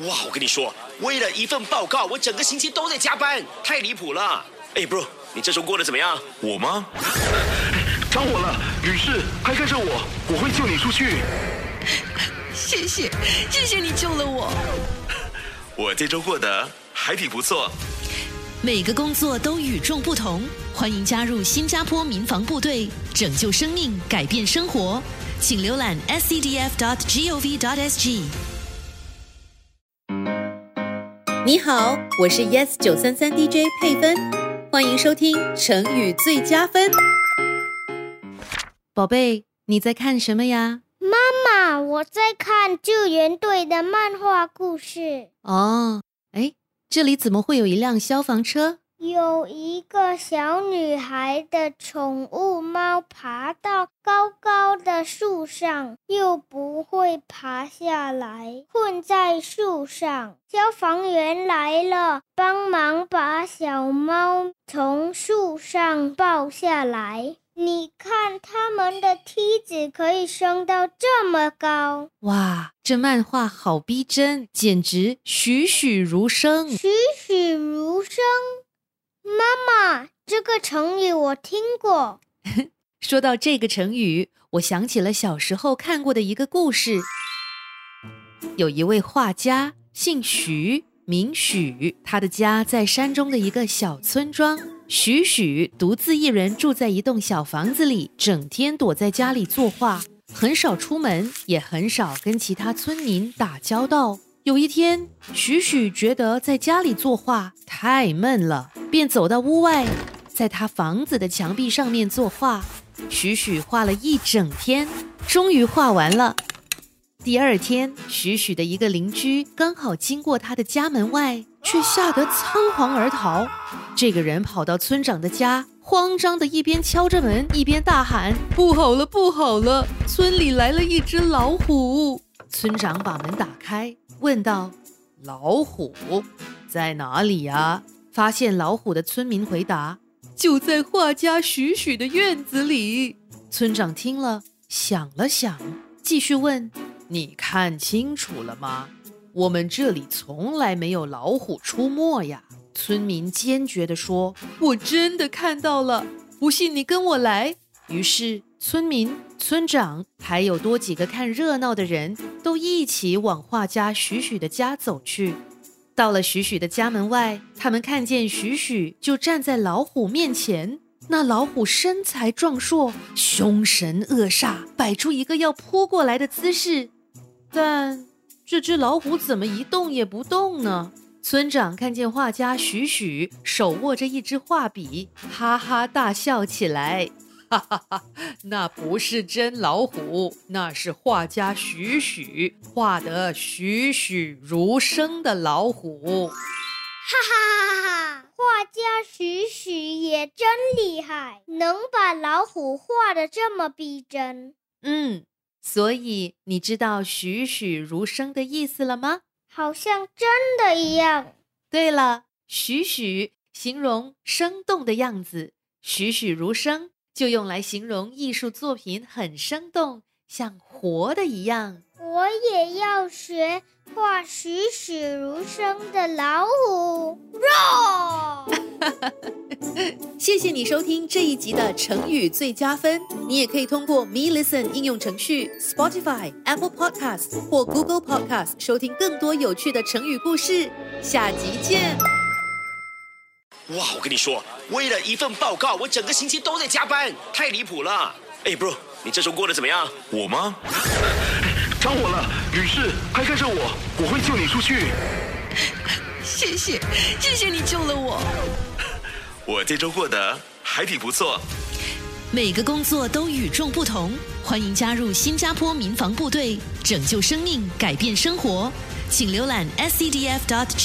哇，我跟你说，为了一份报告，我整个星期都在加班，太离谱了。哎，bro，你这周过得怎么样？我吗？着火了，女士，快跟上我，我会救你出去。谢谢，谢谢你救了我。我这周过得还挺不错。每个工作都与众不同，欢迎加入新加坡民防部队，拯救生命，改变生活。请浏览 scdf.gov.sg。你好，我是 Yes 九三三 DJ 佩芬，欢迎收听成语最佳分。宝贝，你在看什么呀？妈妈，我在看救援队的漫画故事。哦，哎，这里怎么会有一辆消防车？有一个小女孩的宠物猫爬到高高的树上，又不会爬下来，困在树上。消防员来了，帮忙把小猫从树上抱下来。你看，他们的梯子可以升到这么高。哇，这漫画好逼真，简直栩栩如生。栩栩如生。妈妈，这个成语我听过。说到这个成语，我想起了小时候看过的一个故事。有一位画家，姓徐，名许，他的家在山中的一个小村庄。许许独自一人住在一栋小房子里，整天躲在家里作画，很少出门，也很少跟其他村民打交道。有一天，许许觉得在家里作画太闷了，便走到屋外，在他房子的墙壁上面作画。许许画了一整天，终于画完了。第二天，许许的一个邻居刚好经过他的家门外，却吓得仓皇而逃。这个人跑到村长的家，慌张的一边敲着门，一边大喊：“不好了，不好了！村里来了一只老虎！”村长把门打开。问道：“老虎在哪里呀？”发现老虎的村民回答：“就在画家许许的院子里。”村长听了，想了想，继续问：“你看清楚了吗？我们这里从来没有老虎出没呀！”村民坚决地说：“我真的看到了，不信你跟我来。”于是。村民、村长还有多几个看热闹的人都一起往画家许许的家走去。到了许许的家门外，他们看见许许就站在老虎面前。那老虎身材壮硕，凶神恶煞，摆出一个要扑过来的姿势。但这只老虎怎么一动也不动呢？村长看见画家许许手握着一支画笔，哈哈大笑起来。哈哈哈，那不是真老虎，那是画家栩栩画得栩栩如生的老虎。哈哈哈哈！画家栩栩也真厉害，能把老虎画的这么逼真。嗯，所以你知道栩栩如生的意思了吗？好像真的一样。对了，栩栩形容生动的样子，栩栩如生。就用来形容艺术作品很生动，像活的一样。我也要学画栩栩如生的老虎。谢谢你收听这一集的成语最佳分。你也可以通过 Me Listen 应用程序、Spotify、Apple Podcast 或 Google Podcast 收听更多有趣的成语故事。下集见。哇，我跟你说，为了一份报告，我整个星期都在加班，太离谱了。哎，bro，你这周过得怎么样？我吗？着火了，女士，快跟着我，我会救你出去。谢谢，谢谢你救了我。我这周过得还挺不错。每个工作都与众不同，欢迎加入新加坡民防部队，拯救生命，改变生活。请浏览 scdf.gov.sg。